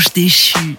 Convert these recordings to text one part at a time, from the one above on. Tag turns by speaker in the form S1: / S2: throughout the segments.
S1: Ange déchu.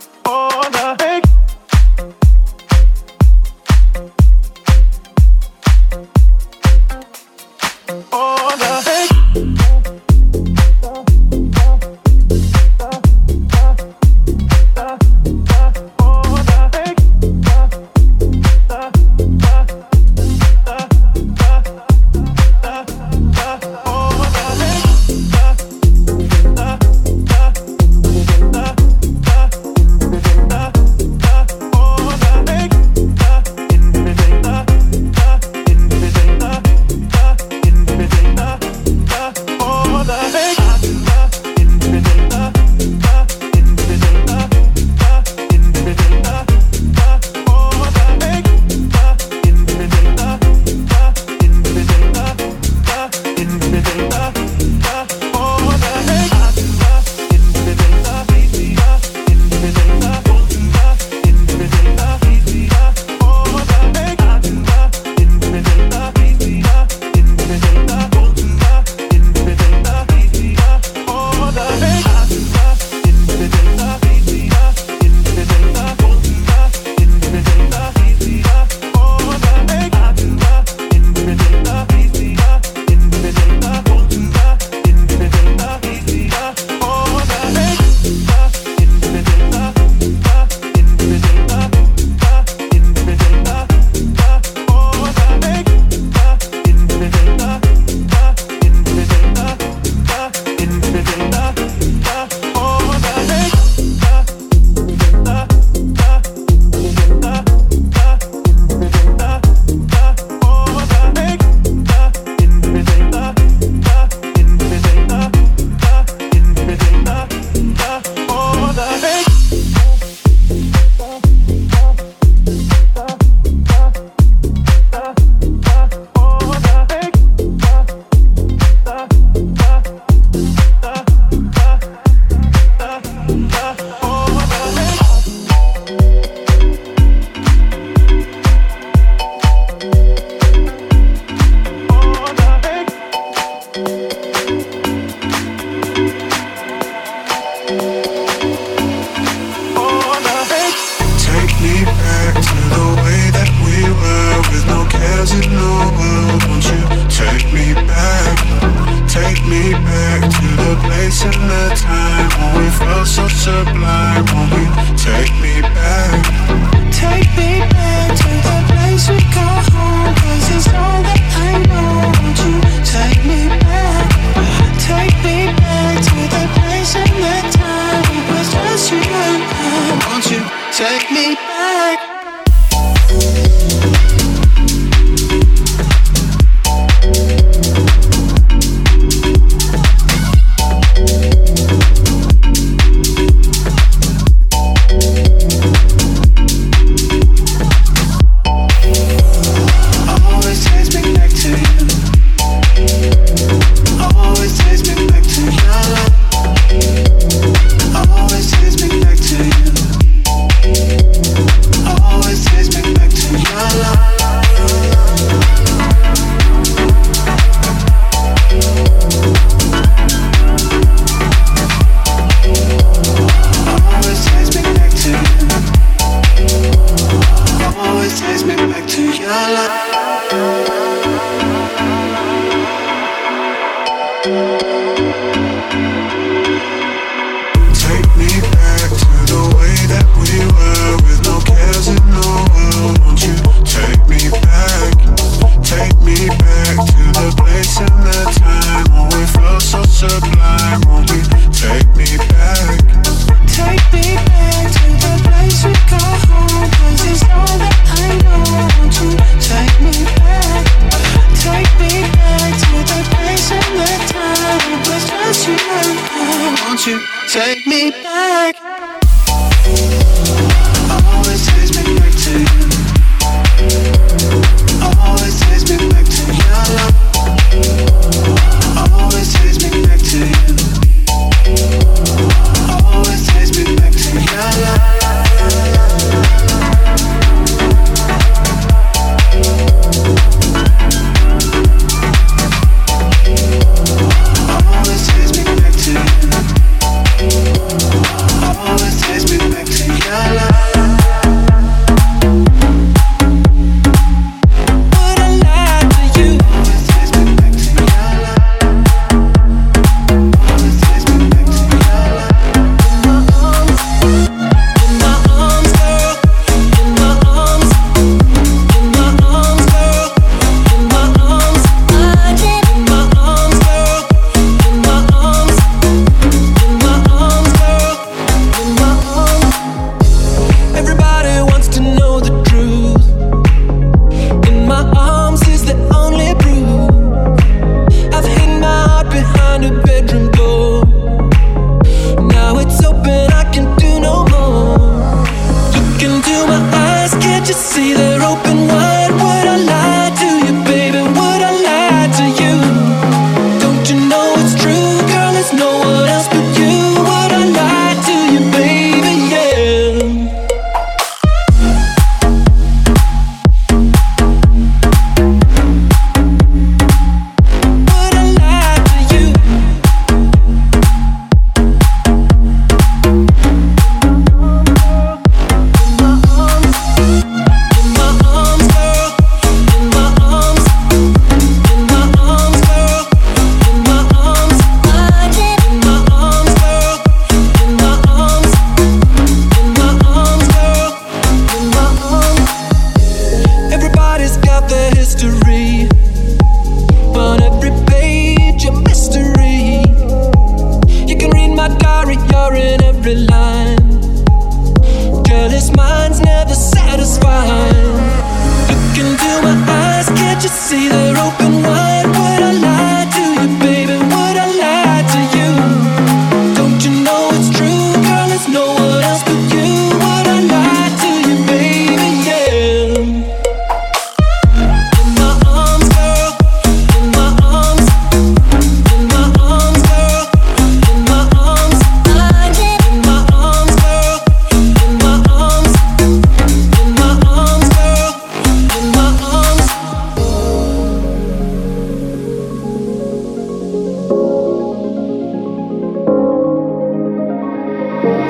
S1: sublime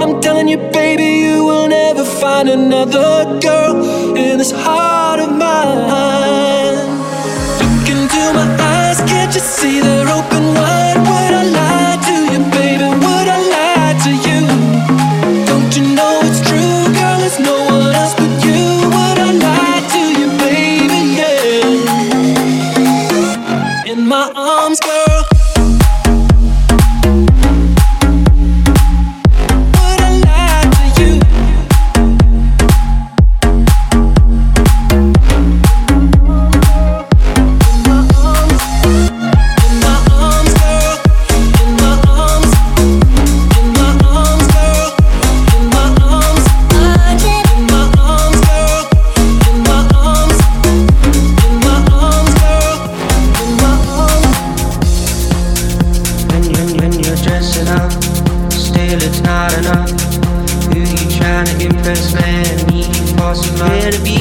S1: I'm telling you, baby, you will never find another girl in this heart of mine. Look into my eyes, can't you see they're open wide?
S2: this man, me impossible. Where to be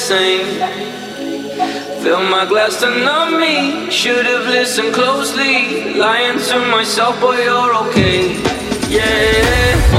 S3: same. Fill my glass to numb me. Should have listened closely. Lying to myself, boy, you're okay. Yeah.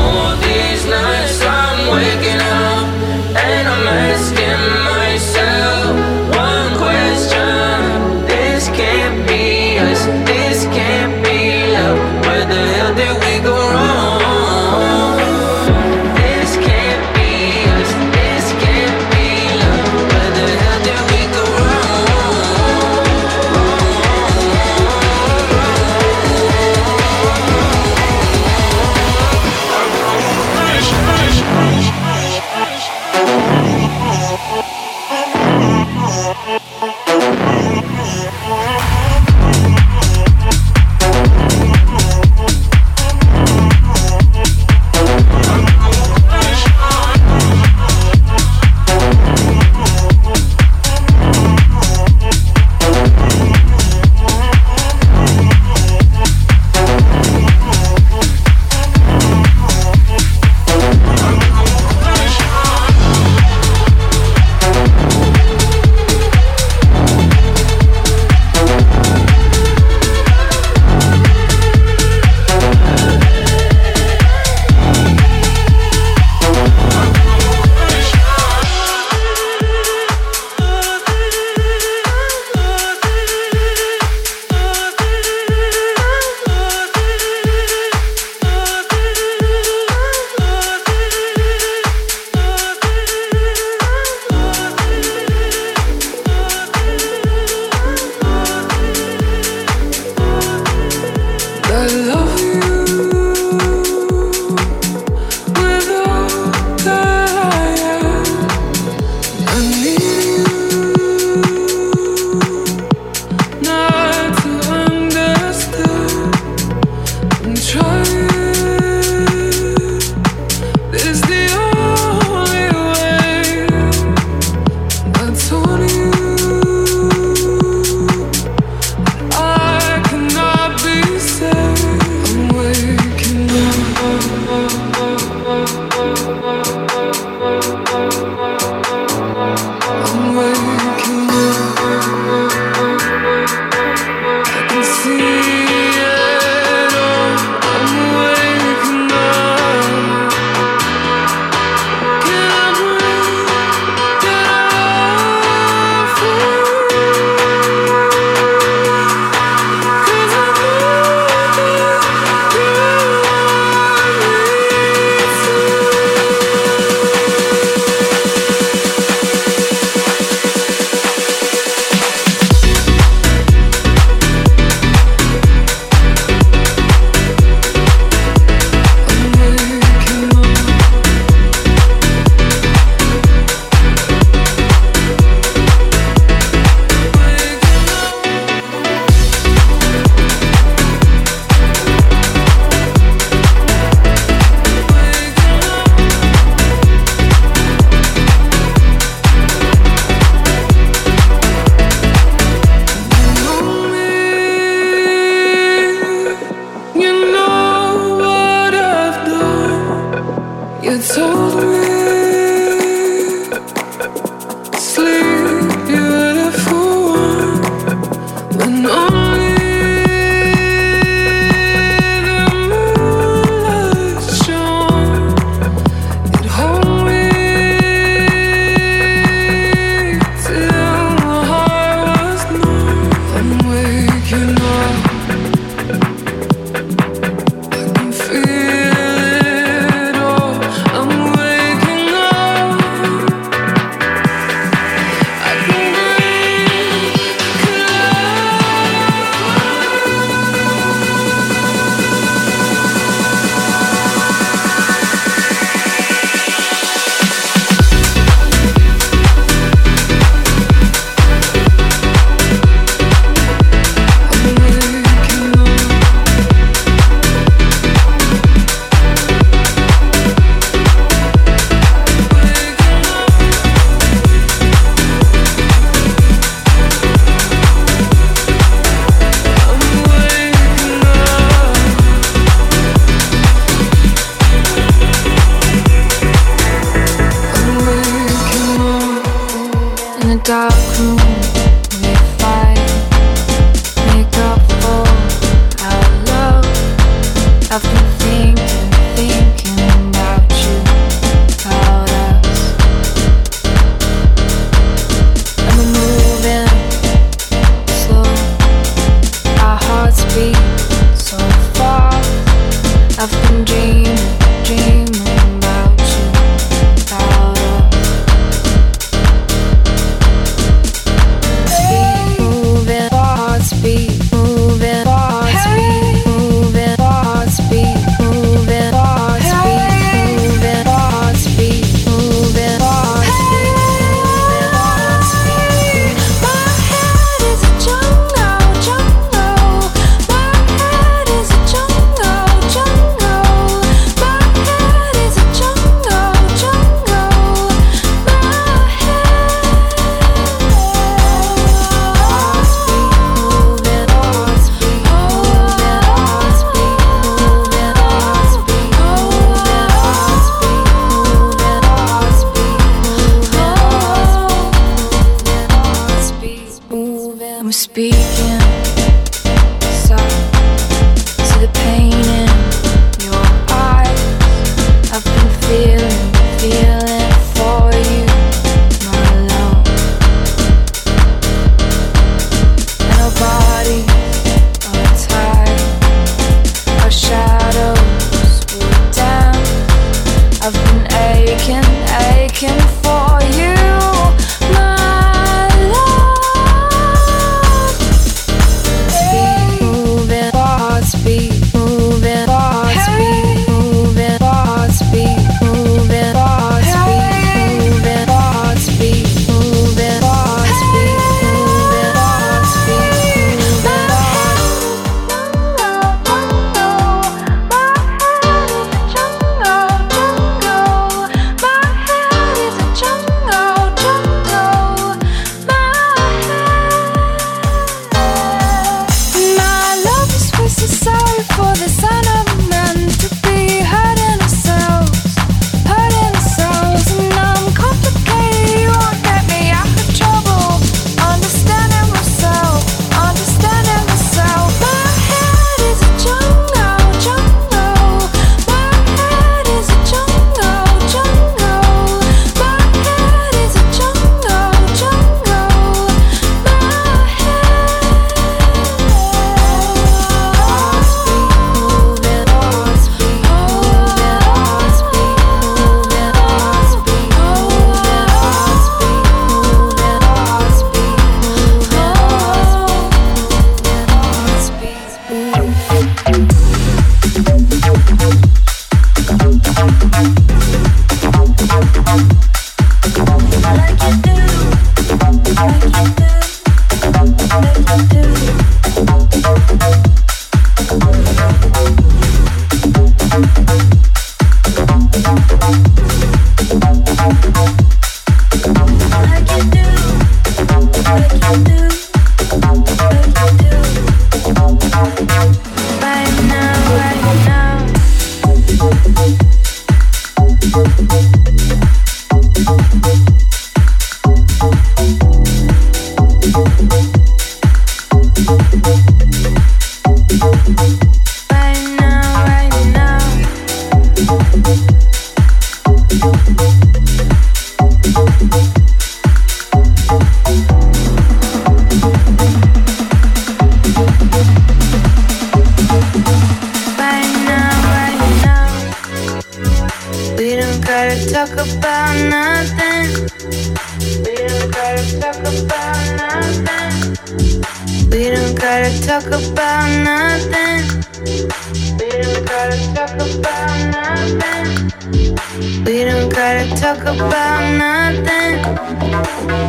S3: talk about nothing.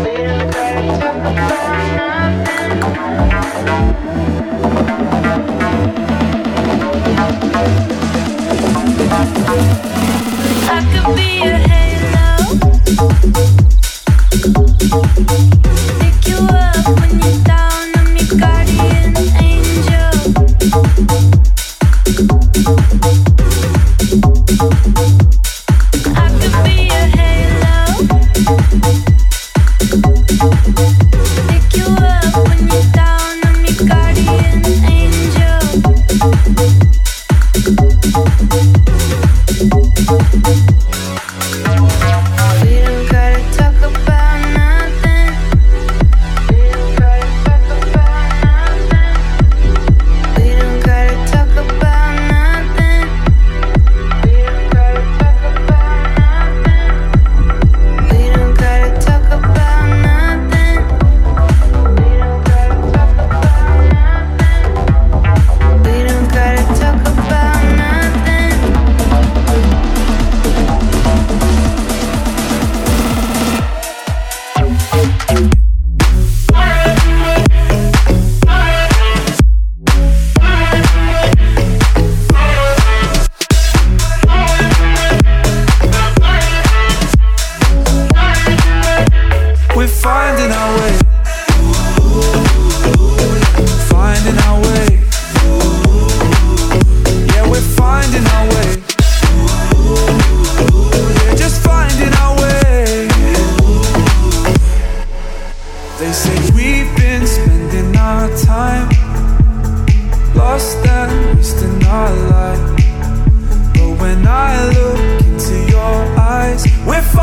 S3: We
S4: don't gotta talk about nothing.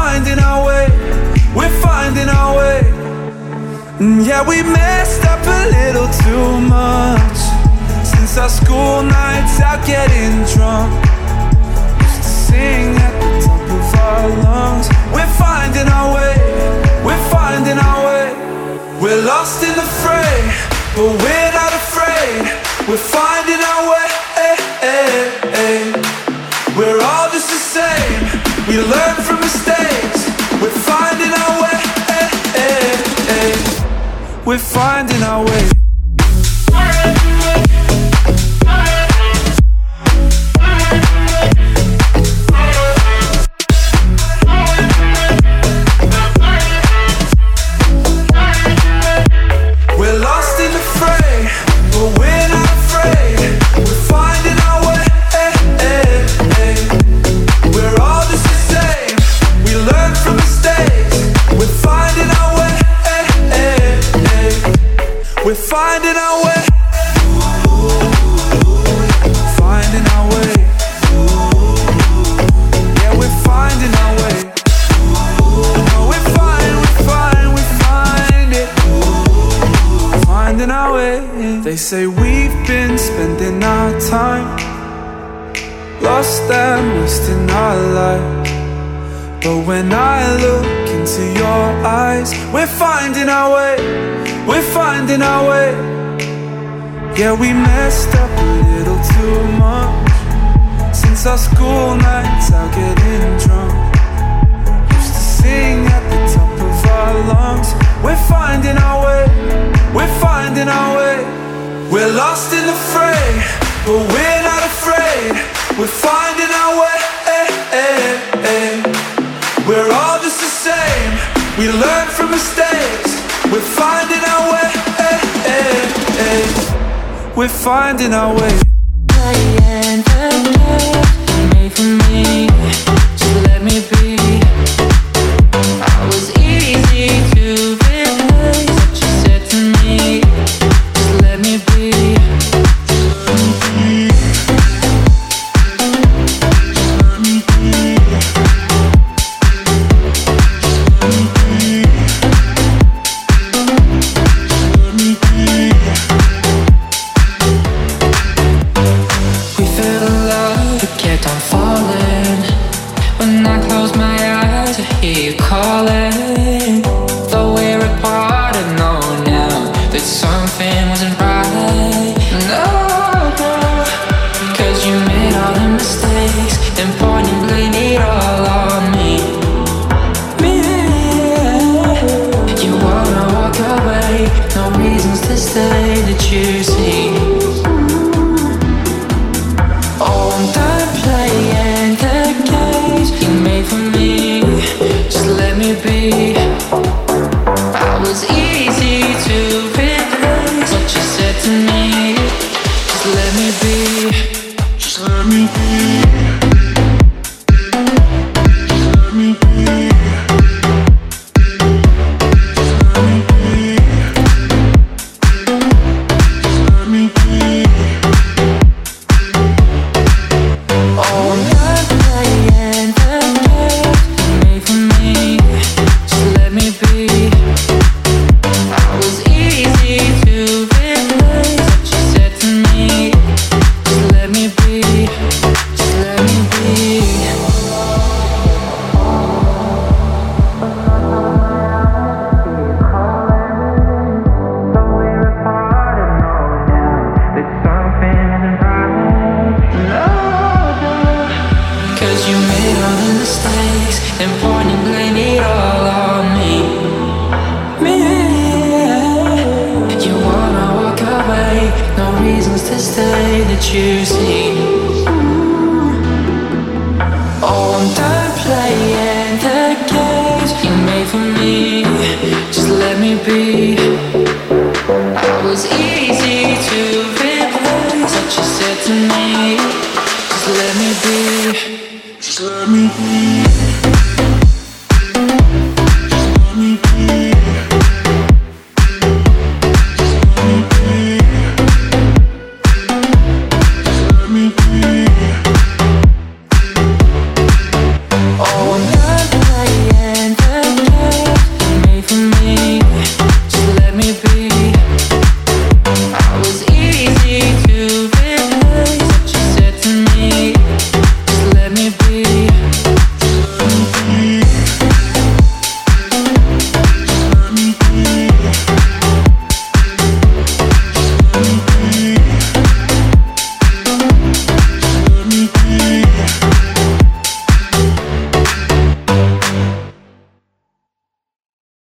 S4: finding our way, we're finding our way. Mm, yeah, we messed up a little too much. Since our school nights out getting drunk, used to sing at the top of our lungs. We're finding our way, we're finding our way. We're lost in the fray, but we're not afraid. We're finding our way. We're finding our way. We're finding our way, we're finding our way. Yeah, we messed up a little too much. Since our school nights, out getting drunk. Used to sing at the top of our lungs. We're finding our way, we're finding our way. We're lost in the fray, but we're We're finding our way.
S5: you call it? Just let me be.